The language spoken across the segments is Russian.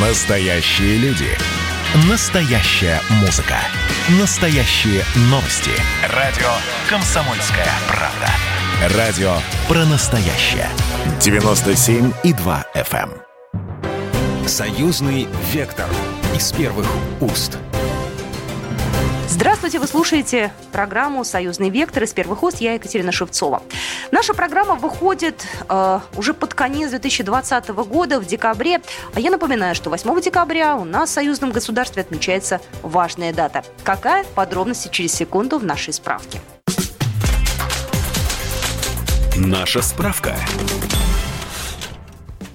Настоящие люди. Настоящая музыка. Настоящие новости. Радио «Комсомольская правда». Радио про настоящее. 97,2 FM. эм. Союзный вектор. Из первых уст. Здравствуйте, вы слушаете программу «Союзный вектор» из первых уст. Я Екатерина Шевцова. Наша программа выходит э, уже под конец 2020 года, в декабре. А я напоминаю, что 8 декабря у нас в союзном государстве отмечается важная дата. Какая? Подробности через секунду в нашей справке. Наша справка.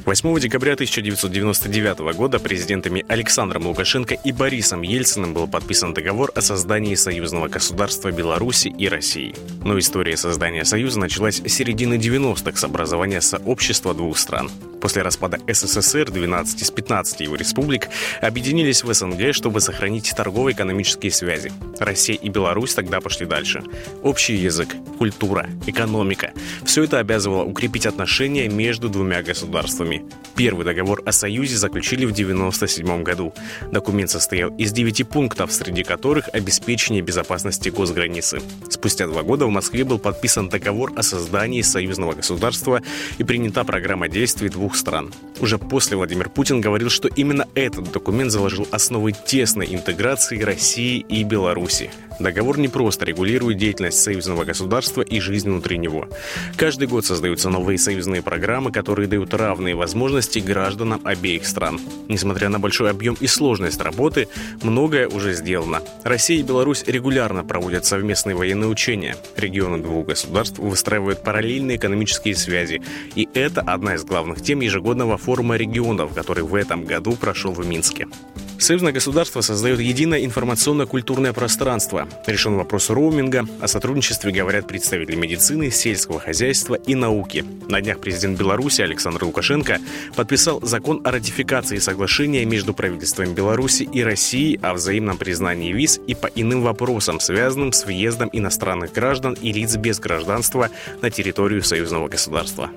8 декабря 1999 года президентами Александром Лукашенко и Борисом Ельциным был подписан договор о создании союзного государства Беларуси и России. Но история создания союза началась с середины 90-х с образования сообщества двух стран. После распада СССР 12 из 15 его республик объединились в СНГ, чтобы сохранить торгово-экономические связи. Россия и Беларусь тогда пошли дальше. Общий язык, культура, экономика – все это обязывало укрепить отношения между двумя государствами. Первый договор о союзе заключили в 1997 году. Документ состоял из девяти пунктов, среди которых обеспечение безопасности госграницы. Спустя два года в Москве был подписан договор о создании союзного государства и принята программа действий двух стран. Уже после Владимир Путин говорил, что именно этот документ заложил основы тесной интеграции России и Беларуси. Договор не просто регулирует деятельность союзного государства и жизнь внутри него. Каждый год создаются новые союзные программы, которые дают равные возможности гражданам обеих стран. Несмотря на большой объем и сложность работы, многое уже сделано. Россия и Беларусь регулярно проводят совместные военные учения. Регионы двух государств выстраивают параллельные экономические связи. И это одна из главных тем ежегодного форума регионов, который в этом году прошел в Минске. Союзное государство создает единое информационно-культурное пространство. Решен вопрос роуминга. О сотрудничестве говорят представители медицины, сельского хозяйства и науки. На днях президент Беларуси Александр Лукашенко подписал закон о ратификации соглашения между правительствами Беларуси и России о взаимном признании виз и по иным вопросам, связанным с въездом иностранных граждан и лиц без гражданства на территорию союзного государства.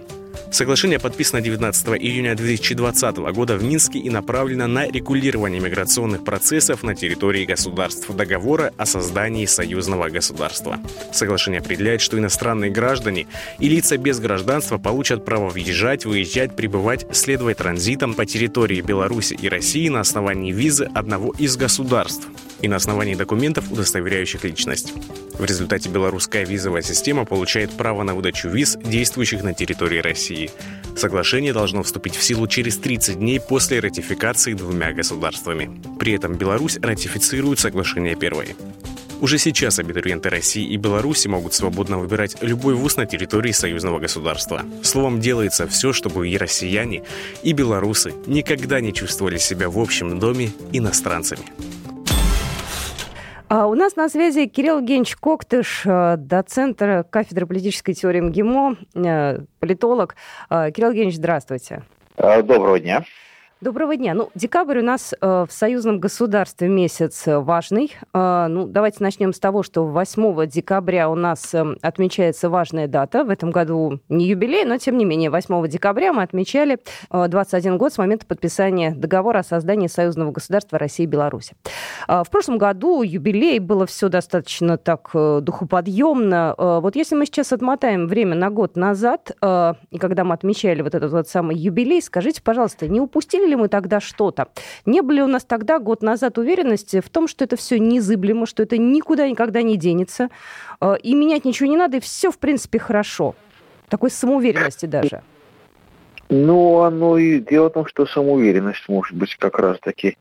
Соглашение подписано 19 июня 2020 года в Минске и направлено на регулирование миграционных процессов на территории государств договора о создании союзного государства. Соглашение определяет, что иностранные граждане и лица без гражданства получат право въезжать, выезжать, пребывать, следовать транзитом по территории Беларуси и России на основании визы одного из государств и на основании документов, удостоверяющих личность. В результате белорусская визовая система получает право на выдачу виз, действующих на территории России. Соглашение должно вступить в силу через 30 дней после ратификации двумя государствами. При этом Беларусь ратифицирует соглашение первой. Уже сейчас абитуриенты России и Беларуси могут свободно выбирать любой вуз на территории союзного государства. Словом, делается все, чтобы и россияне, и белорусы никогда не чувствовали себя в общем доме иностранцами. А у нас на связи Кирилл Евгеньевич Коктыш, э, доцент кафедры политической теории МГИМО, э, политолог. Э, Кирилл Евгеньевич, здравствуйте. Доброго дня. Доброго дня. Ну, декабрь у нас э, в союзном государстве месяц важный. Э, ну, давайте начнем с того, что 8 декабря у нас э, отмечается важная дата. В этом году не юбилей, но тем не менее 8 декабря мы отмечали э, 21 год с момента подписания договора о создании союзного государства России и Беларуси. Э, в прошлом году юбилей было все достаточно так э, духоподъемно. Э, вот если мы сейчас отмотаем время на год назад, э, и когда мы отмечали вот этот вот самый юбилей, скажите, пожалуйста, не упустили ли мы тогда что-то? Не были у нас тогда, год назад, уверенности в том, что это все незыблемо, что это никуда никогда не денется, э, и менять ничего не надо, и все, в принципе, хорошо? Такой самоуверенности даже. Ну, оно и дело в том, что самоуверенность, может быть, как раз-таки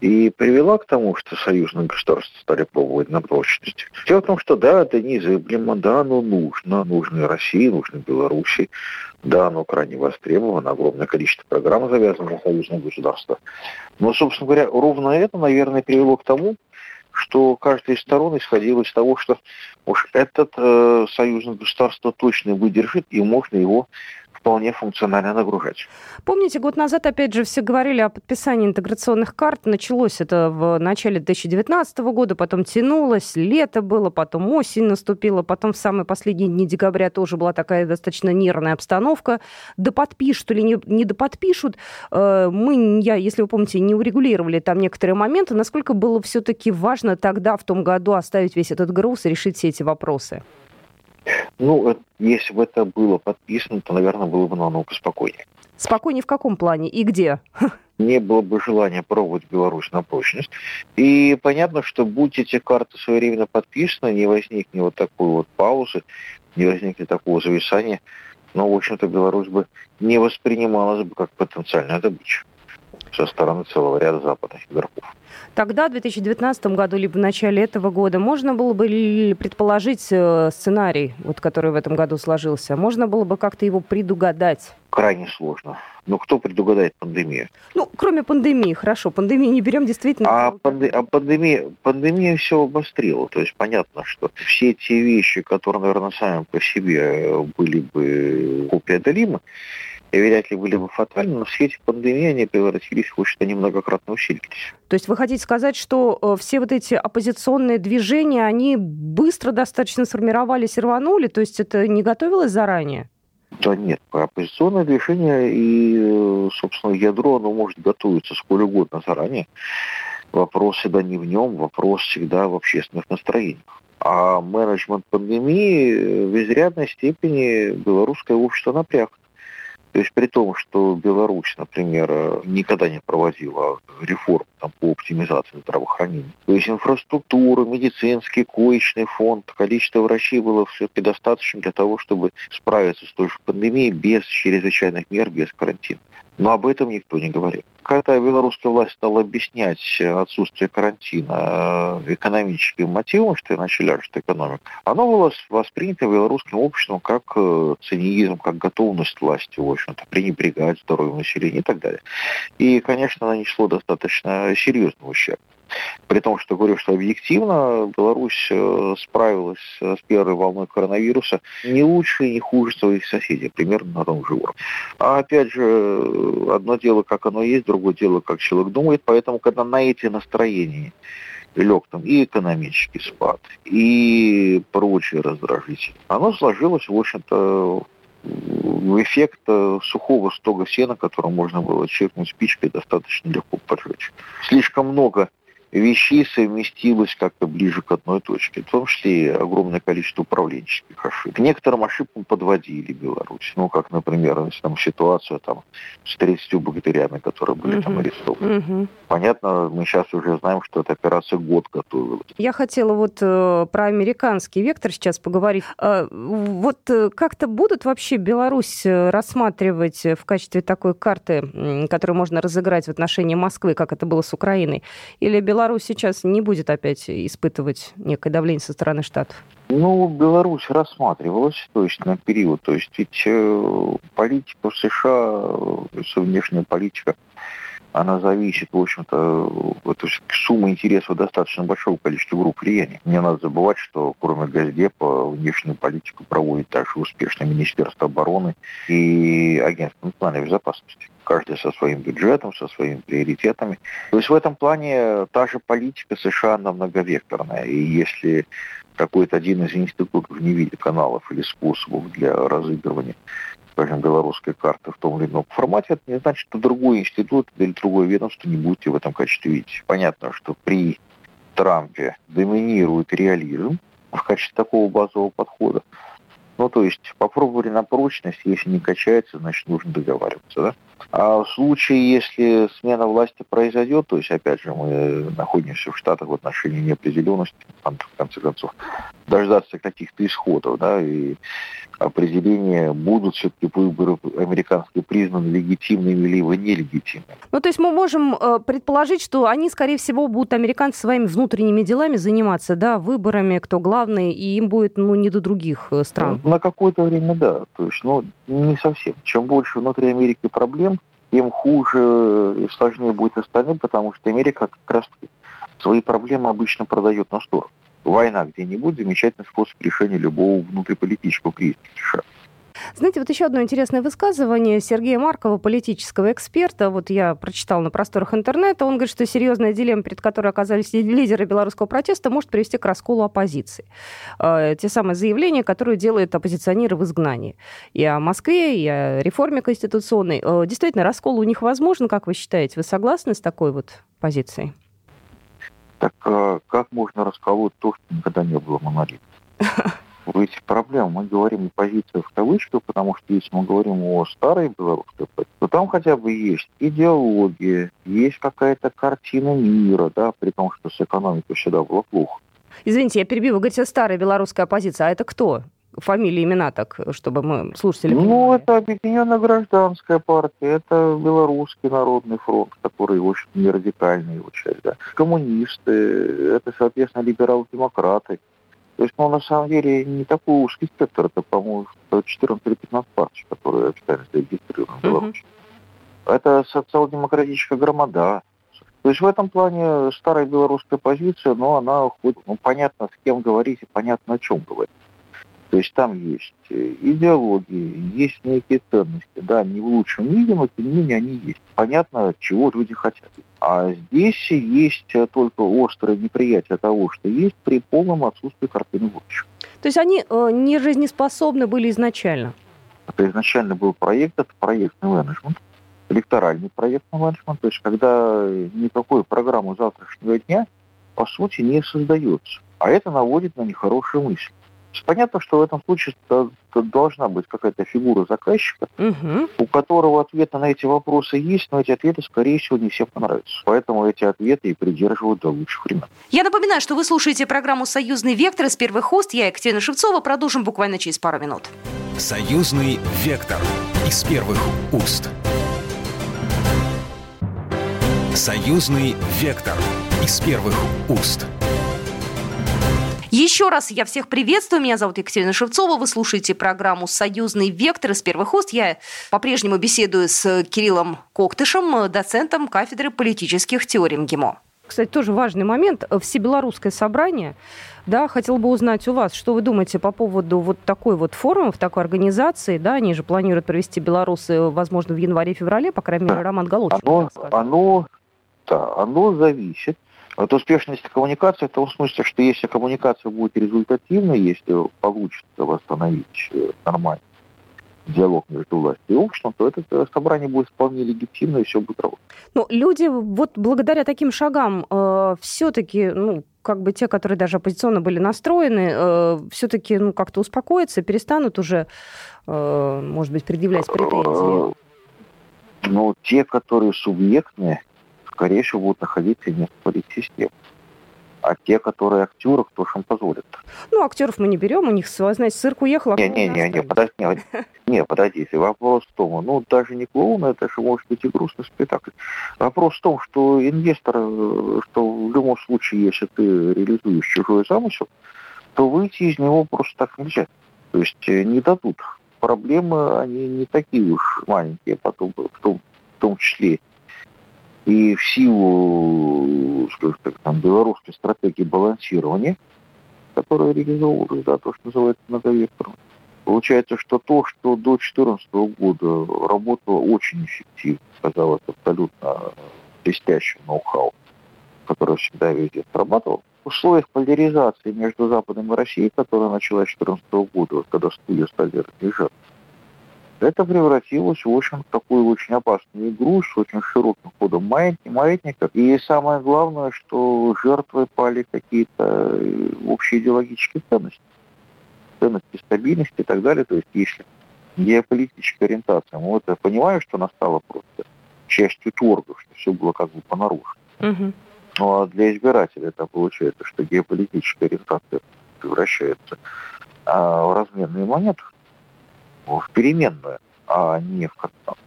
и привела к тому, что союзные государства стали пробовать на прочность. Дело в том, что да, это незыблемо, да, оно нужно, нужно России, нужно Беларуси, да, оно крайне востребовано, огромное количество программ завязано на союзное государство. Но, собственно говоря, ровно это, наверное, привело к тому, что каждая из сторон исходила из того, что уж этот э, союзное государство точно выдержит, и можно его вполне функционально нагружать. Помните, год назад, опять же, все говорили о подписании интеграционных карт. Началось это в начале 2019 года, потом тянулось, лето было, потом осень наступила, потом в самые последние дни декабря тоже была такая достаточно нервная обстановка. Да подпишут или не, не доподпишут. Э, мы, я, если вы помните, не урегулировали там некоторые моменты. Насколько было все-таки важно тогда, в том году, оставить весь этот груз и решить все эти вопросы? Ну, если бы это было подписано, то, наверное, было бы намного спокойнее. Спокойнее в каком плане и где? Не было бы желания пробовать Беларусь на прочность. И понятно, что будь эти карты своевременно подписаны, не возникнет вот такой вот паузы, не возникнет такого зависания, но, в общем-то, Беларусь бы не воспринималась бы как потенциальная добыча со стороны целого ряда западных игроков. Тогда, в 2019 году, либо в начале этого года, можно было бы предположить э, сценарий, вот, который в этом году сложился? Можно было бы как-то его предугадать? Крайне сложно. Ну, кто предугадает пандемию? Ну, кроме пандемии, хорошо. Пандемии не берем действительно. А, панде- а пандемия, пандемия все обострила. То есть понятно, что все те вещи, которые, наверное, сами по себе были бы преодолимы, и вряд ли были бы фатальны, но в свете пандемии они превратились в что-то немногократно усилились. То есть вы хотите сказать, что э, все вот эти оппозиционные движения, они быстро достаточно сформировались и рванули? То есть это не готовилось заранее? Да нет, оппозиционное движение и, э, собственно, ядро, оно может готовиться сколь угодно заранее. Вопрос всегда не в нем, вопрос всегда в общественных настроениях. А менеджмент пандемии э, в изрядной степени белорусское общество напряг. То есть при том, что Беларусь, например, никогда не проводила реформ там, по оптимизации здравоохранения. То есть инфраструктура, медицинский, коечный фонд, количество врачей было все-таки достаточно для того, чтобы справиться с той же пандемией без чрезвычайных мер, без карантина. Но об этом никто не говорил. Когда белорусская власть стала объяснять отсутствие карантина э, экономическим мотивом, что иначе ляжет экономика, оно было воспринято белорусским обществом как э, цинизм, как готовность власти, в общем-то, пренебрегать здоровьем населения и так далее. И, конечно, нанесло достаточно серьезный ущерб. При том, что говорю, что объективно Беларусь э, справилась с первой волной коронавируса не лучше и не хуже своих соседей, примерно на том же уровне. А опять же, одно дело, как оно есть, другое дело, как человек думает, поэтому, когда на эти настроения лег там и экономический спад, и прочие раздражители, оно сложилось, в общем-то, в эффект э, сухого стога сена, который можно было черкнуть спичкой, достаточно легко поджечь. Слишком много вещей совместилось как-то ближе к одной точке, в том числе и огромное количество управленческих ошибок. К некоторым ошибкам подводили Беларусь. Ну, как, например, там, ситуацию там, с 30 богатырями, которые были uh-huh. там арестованы. Uh-huh. Понятно, мы сейчас уже знаем, что эта операция год готовилась. Я хотела вот э, про американский вектор сейчас поговорить. Э, вот э, как-то будут вообще Беларусь э, рассматривать в качестве такой карты, которую можно разыграть в отношении Москвы, как это было с Украиной? Или Беларусь Беларусь сейчас не будет опять испытывать некое давление со стороны Штатов? Ну, Беларусь рассматривалась, то есть на период, то есть ведь э, политика США, э, внешняя политика, она зависит, в общем-то, то есть сумма интересов достаточно большого количества групп влияния. Не надо забывать, что кроме Газдепа внешнюю политику проводит также успешно Министерство обороны и Агентство национальной безопасности каждый со своим бюджетом, со своими приоритетами. То есть в этом плане та же политика США, она многовекторная. И если какой-то один из институтов не видит каналов или способов для разыгрывания скажем, белорусской карты в том или ином формате, это не значит, что другой институт или другое ведомство не будете в этом качестве видеть. Понятно, что при Трампе доминирует реализм в качестве такого базового подхода. Ну, то есть попробовали на прочность, если не качается, значит, нужно договариваться, да? А в случае, если смена власти произойдет, то есть, опять же, мы находимся в Штатах в отношении неопределенности, там, в конце концов, дождаться каких-то исходов, да, и определения, будут все-таки выборы американские признаны легитимными либо нелегитимными. Ну, то есть мы можем э, предположить, что они, скорее всего, будут, американцы, своими внутренними делами заниматься, да, выборами, кто главный, и им будет, ну, не до других э, стран. На какое-то время, да. То есть, ну, не совсем. Чем больше внутри Америки проблем, тем хуже и сложнее будет остальным, потому что Америка как раз свои проблемы обычно продает на сторону война где-нибудь замечательный способ решения любого внутриполитического кризиса США. Знаете, вот еще одно интересное высказывание Сергея Маркова, политического эксперта. Вот я прочитал на просторах интернета. Он говорит, что серьезная дилемма, перед которой оказались лидеры белорусского протеста, может привести к расколу оппозиции. Э, те самые заявления, которые делают оппозиционеры в изгнании. И о Москве, и о реформе конституционной. Э, действительно, раскол у них возможен, как вы считаете? Вы согласны с такой вот позицией? Так э, как можно расколоть то, что никогда не было монолитом? Ведь проблема, мы говорим о позиции в кавычках, потому что если мы говорим о старой белорусской позиции, то там хотя бы есть идеология, есть какая-то картина мира, да, при том, что с экономикой всегда было плохо. Извините, я перебью, вы говорите, старая белорусская оппозиция, а это кто? Фамилии, имена так, чтобы мы слушатели Ну, понимали. это Объединенная гражданская партия, это Белорусский народный фронт, который очень не радикальный его часть, да. Коммунисты, это, соответственно, либерал-демократы. То есть, ну, на самом деле, не такой узкий спектр, это, по-моему, 14 или 15 партий, которые официально зарегистрированы в Беларуси. Uh-huh. Это социал-демократическая громада. То есть в этом плане старая белорусская позиция, но она хоть, ну, понятно, с кем говорить и понятно, о чем говорить. То есть там есть э, идеологии, есть некие ценности, да, не в лучшем виде, но тем не менее они есть. Понятно, чего люди хотят. А здесь есть э, только острое неприятие того, что есть при полном отсутствии картины будущего. То есть они э, не жизнеспособны были изначально? Это изначально был проект, это проектный менеджмент, электоральный проектный менеджмент, то есть когда никакой программы завтрашнего дня по сути не создается. А это наводит на нехорошие мысли. Понятно, что в этом случае должна быть какая-то фигура заказчика, угу. у которого ответы на эти вопросы есть, но эти ответы, скорее всего, не всем понравятся. Поэтому эти ответы и придерживают до лучших времен. Я напоминаю, что вы слушаете программу «Союзный вектор» с первых хост. Я Екатерина Шевцова. Продолжим буквально через пару минут. «Союзный вектор» из первых уст. «Союзный вектор» из первых уст. Еще раз я всех приветствую. Меня зовут Екатерина Шевцова. Вы слушаете программу «Союзный вектор» из первых уст. Я по-прежнему беседую с Кириллом Коктышем, доцентом кафедры политических теорий МГИМО. Кстати, тоже важный момент. Всебелорусское собрание. Да, хотел бы узнать у вас, что вы думаете по поводу вот такой вот форума, в такой организации, да, они же планируют провести белорусы, возможно, в январе-феврале, по крайней мере, Роман Голодчик. Оно, оно, да, оно зависит от успешности коммуникации в том смысле, что если коммуникация будет результативной, если получится восстановить э, нормальный диалог между властью и обществом, то это э, собрание будет вполне легитимно и все будет работать. Ну, люди вот благодаря таким шагам э, все-таки, ну, как бы те, которые даже оппозиционно были настроены, э, все-таки, ну, как-то успокоятся, перестанут уже, э, может быть, предъявлять претензии? Ну, те, которые субъектные, скорее всего, будут находиться не в политсистеме. А те, которые актеры, кто же им позволит? Ну, актеров мы не берем, у них, знаете, цирк уехал, а не, не, не, не, подожди, не, не, подождите, вопрос в том, ну, даже не клоун, это же может быть и грустный спектакль. Вопрос в том, что инвестор, что в любом случае, если ты реализуешь чужой замысел, то выйти из него просто так нельзя. То есть э, не дадут. Проблемы, они не такие уж маленькие, потом, в том, в том числе и в силу, скажем так, там, белорусской стратегии балансирования, которая реализовывалась, да, то, что называется многовекторно, получается, что то, что до 2014 года работало очень эффективно, казалось абсолютно блестящим ноу-хау, который всегда везде срабатывал, в условиях поляризации между Западом и Россией, которая началась с 2014 года, когда студия стали разъезжаться, это превратилось в в такую очень опасную игру с очень широким ходом маятников. И самое главное, что жертвы пали какие-то э, общие идеологические ценности. Ценности стабильности и так далее. То есть если геополитическая ориентация, мы это понимаем, что она стала просто частью торгов, что все было как бы понаружу. Угу. Ну а для избирателя это получается, что геополитическая ориентация превращается а, в разменные монеты в переменную, а не в констант.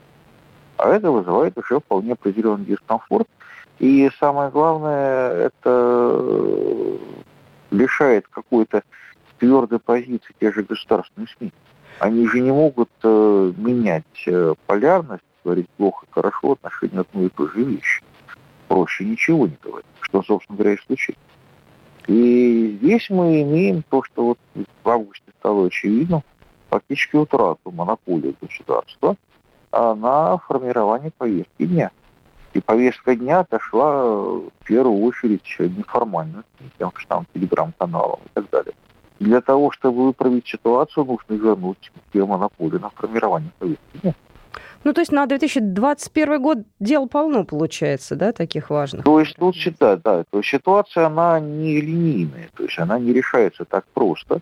А это вызывает уже вполне определенный дискомфорт. И самое главное, это лишает какой-то твердой позиции те же государственные СМИ. Они же не могут э, менять э, полярность, говорить плохо, хорошо, отношения одной и той же вещи. Проще ничего не говорить, что, собственно говоря, и случилось. И здесь мы имеем то, что вот в августе стало очевидным, фактически утрату монополии государства на формирование повестки дня. И повестка дня отошла в первую очередь неформально, тем же там телеграм-каналам и так далее. Для того, чтобы выправить ситуацию, нужно вернуть те монополии на формирование повестки дня. Ну, то есть на 2021 год дел полно получается, да, таких важных? То есть тут считать, да, то есть ситуация, она не линейная, то есть она не решается так просто.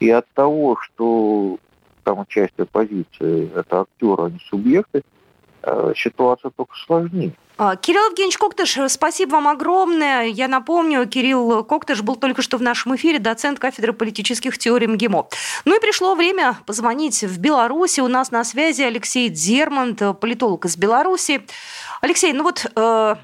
И от того, что там часть оппозиции – это актеры, а не субъекты, э, ситуация только сложнее. А, Кирилл Евгеньевич Коктыш, спасибо вам огромное. Я напомню, Кирилл Коктыш был только что в нашем эфире, доцент кафедры политических теорий МГИМО. Ну и пришло время позвонить в Беларуси. У нас на связи Алексей Дермонт, политолог из Беларуси. Алексей, ну вот э,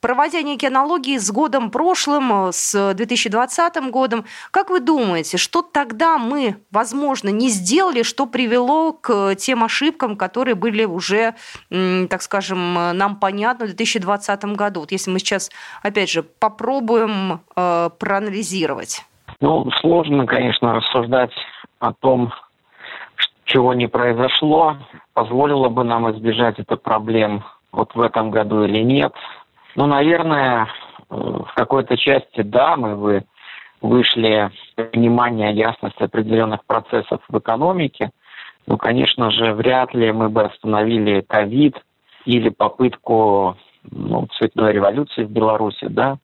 проводя некие аналогии с годом прошлым, э, с 2020 годом, как вы думаете, что тогда мы, возможно, не сделали, что привело к тем ошибкам, которые были уже, так скажем, нам понятны в 2020 году? Вот если мы сейчас, опять же, попробуем э, проанализировать. Ну, сложно, конечно, рассуждать о том, чего не произошло, позволило бы нам избежать этих проблем вот в этом году или нет. Ну, наверное, э, в какой-то части да, мы вы вышли понимание, ясность определенных процессов в экономике. Ну, конечно же, вряд ли мы бы остановили ковид или попытку ну, цветной революции в Беларуси, да.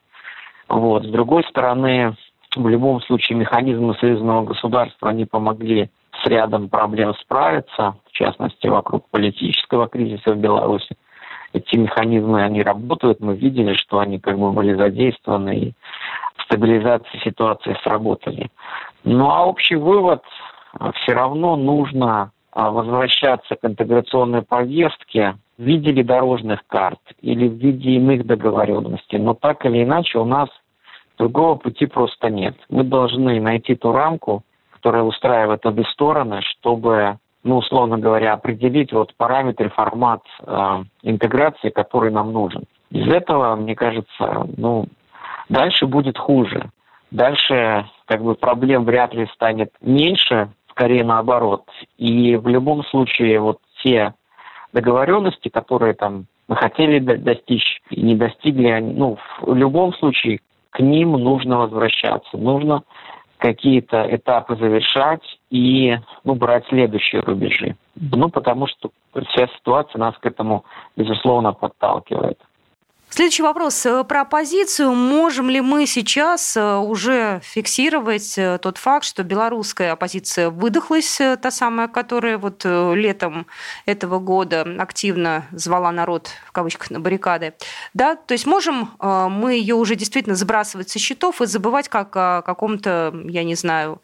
Вот. С другой стороны, в любом случае механизмы союзного государства, они помогли с рядом проблем справиться, в частности, вокруг политического кризиса в Беларуси эти механизмы, они работают, мы видели, что они как бы были задействованы и стабилизация ситуации сработали. Ну а общий вывод, а, все равно нужно а, возвращаться к интеграционной повестке в виде дорожных карт или в виде иных договоренностей. Но так или иначе у нас другого пути просто нет. Мы должны найти ту рамку, которая устраивает обе стороны, чтобы ну, условно говоря, определить вот параметры, формат э, интеграции, который нам нужен. Из этого, мне кажется, ну, дальше будет хуже. Дальше как бы проблем вряд ли станет меньше, скорее наоборот. И в любом случае вот те договоренности, которые там мы хотели достичь и не достигли, ну, в любом случае к ним нужно возвращаться. Нужно какие-то этапы завершать и ну, брать следующие рубежи. Ну, потому что вся ситуация нас к этому, безусловно, подталкивает. Следующий вопрос э, про оппозицию. Можем ли мы сейчас э, уже фиксировать э, тот факт, что белорусская оппозиция выдохлась, та самая, которая вот летом этого года активно звала народ, в кавычках, на баррикады? Да, то есть можем мы ее уже действительно сбрасывать со счетов и забывать как о каком-то, я не знаю,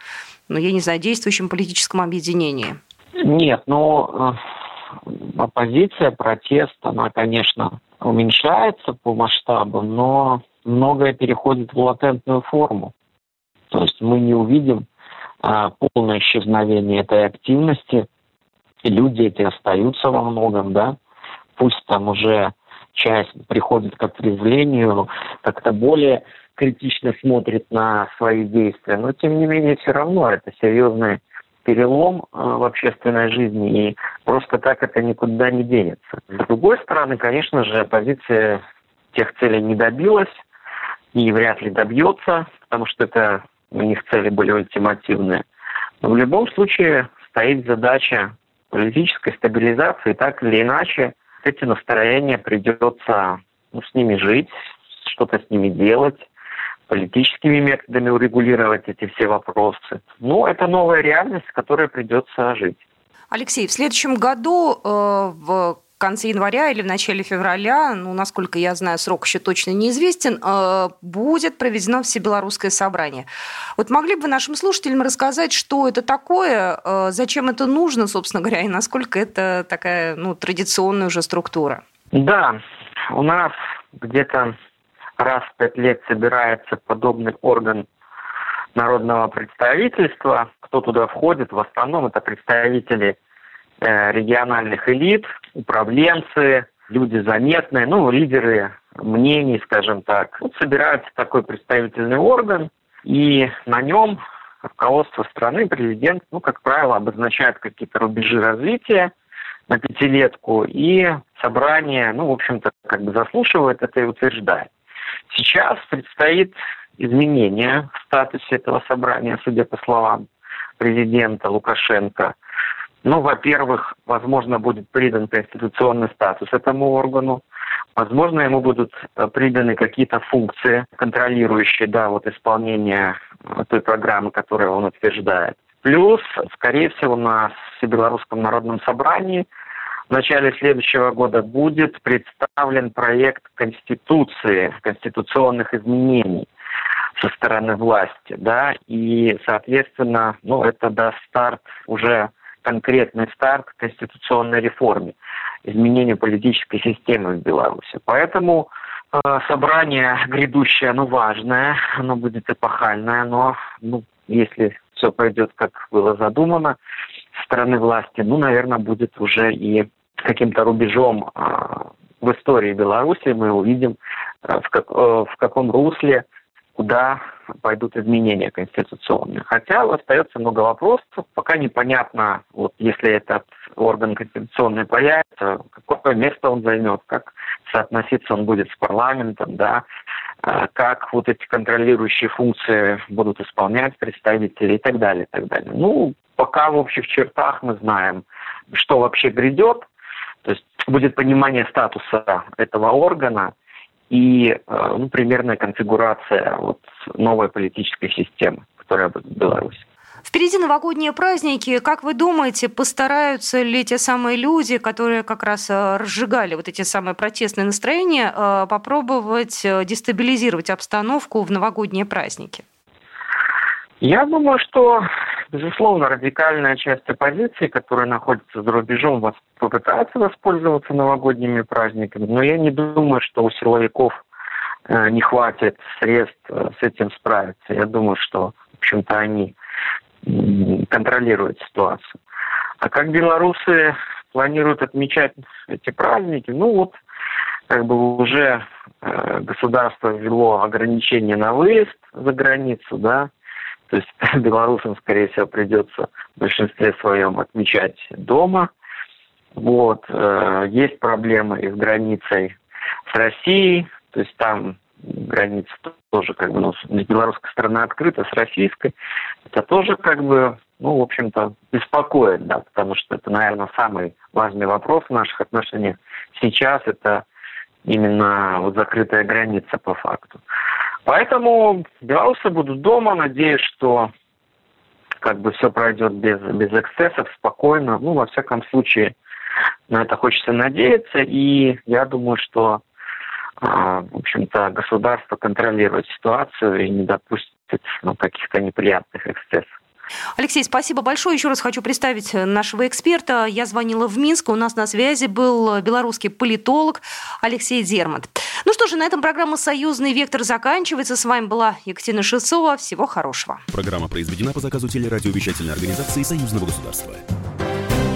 ну, я не знаю, действующем политическом объединении? Нет, но оппозиция, протест, она, конечно, уменьшается по масштабу, но многое переходит в латентную форму. То есть мы не увидим а, полное исчезновение этой активности. Люди эти остаются во многом, да. Пусть там уже часть приходит к отрезвлению, как-то более критично смотрит на свои действия, но тем не менее все равно это серьезный перелом э, в общественной жизни, и просто так это никуда не денется. С другой стороны, конечно же, оппозиция тех целей не добилась и вряд ли добьется, потому что это у них цели были ультимативные. Но в любом случае стоит задача политической стабилизации, так или иначе эти настроения придется ну, с ними жить, что-то с ними делать, политическими методами урегулировать эти все вопросы. Ну, это новая реальность, с которой придется жить. Алексей, в следующем году э, в конце января или в начале февраля, ну, насколько я знаю, срок еще точно неизвестен, э, будет проведено всебелорусское собрание. Вот могли бы нашим слушателям рассказать, что это такое, э, зачем это нужно, собственно говоря, и насколько это такая ну, традиционная уже структура? Да, у нас где-то раз в пять лет собирается подобный орган народного представительства. Кто туда входит? В основном это представители э, региональных элит, управленцы, люди заметные, ну, лидеры мнений, скажем так. Вот собирается такой представительный орган, и на нем руководство страны, президент, ну, как правило, обозначает какие-то рубежи развития на пятилетку, и собрание, ну, в общем-то, как бы заслушивает это и утверждает. Сейчас предстоит изменение в статусе этого собрания, судя по словам президента Лукашенко. Ну, во-первых, возможно, будет придан конституционный статус этому органу. Возможно, ему будут э, приданы какие-то функции, контролирующие да, вот исполнение э, той программы, которую он утверждает. Плюс, скорее всего, на Всебелорусском народном собрании в начале следующего года будет представлен проект Конституции, конституционных изменений со стороны власти, да, и, соответственно, ну, это даст старт уже конкретный старт конституционной реформе, изменению политической системы в Беларуси. Поэтому э, собрание грядущее, оно важное, оно будет эпохальное, но ну, если все пойдет, как было задумано стороны власти, ну, наверное, будет уже и каким-то рубежом э, в истории Беларуси. Мы увидим, э, в, как, э, в каком русле куда пойдут изменения конституционные. Хотя остается много вопросов, пока непонятно, вот если этот орган конституционный появится, какое место он займет, как соотноситься он будет с парламентом, да, а как вот эти контролирующие функции будут исполнять представители и так далее, и так далее. Ну, пока в общих чертах мы знаем, что вообще грядет, будет понимание статуса этого органа, и э, ну, примерная конфигурация вот, новой политической системы, которая будет в Беларуси. Впереди новогодние праздники. Как вы думаете, постараются ли те самые люди, которые как раз э, разжигали вот эти самые протестные настроения, э, попробовать дестабилизировать обстановку в новогодние праздники? Я думаю, что, безусловно, радикальная часть оппозиции, которая находится за рубежом, попытается воспользоваться новогодними праздниками, но я не думаю, что у силовиков э, не хватит средств э, с этим справиться. Я думаю, что, в общем-то, они контролируют ситуацию. А как белорусы планируют отмечать эти праздники? Ну вот, как бы уже э, государство ввело ограничения на выезд за границу, да, то есть белорусам, скорее всего, придется в большинстве своем отмечать дома. Вот. Э, есть проблемы и с границей с Россией, то есть там граница тоже как бы, ну, белорусская страна открыта, с российской. Это тоже как бы, ну, в общем-то, беспокоит, да, потому что это, наверное, самый важный вопрос в наших отношениях. Сейчас это именно вот закрытая граница по факту. Поэтому белорусы будут дома, надеюсь, что как бы все пройдет без, без эксцессов, спокойно. Ну, во всяком случае, на это хочется надеяться. И я думаю, что, э, в общем-то, государство контролирует ситуацию и не допустит ну, каких-то неприятных эксцессов. Алексей, спасибо большое. Еще раз хочу представить нашего эксперта. Я звонила в Минск. У нас на связи был белорусский политолог Алексей Дермат. Ну что же, на этом программа «Союзный вектор» заканчивается. С вами была Екатерина Шевцова. Всего хорошего. Программа произведена по заказу телерадиовещательной организации Союзного государства.